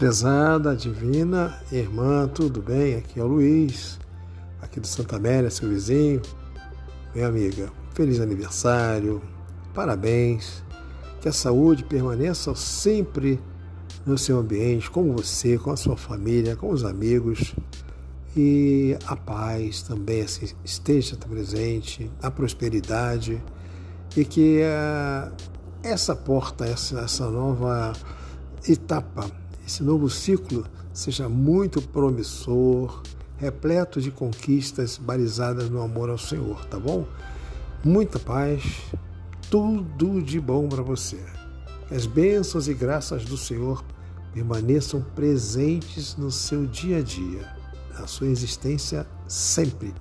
Prezada, divina irmã, tudo bem? Aqui é o Luiz, aqui do Santa Amélia, seu vizinho. Minha amiga, feliz aniversário, parabéns, que a saúde permaneça sempre no seu ambiente, com você, com a sua família, com os amigos e a paz também assim, esteja presente, a prosperidade e que uh, essa porta, essa, essa nova etapa esse novo ciclo seja muito promissor, repleto de conquistas balizadas no amor ao Senhor, tá bom? Muita paz, tudo de bom para você. Que as bênçãos e graças do Senhor permaneçam presentes no seu dia a dia, na sua existência sempre.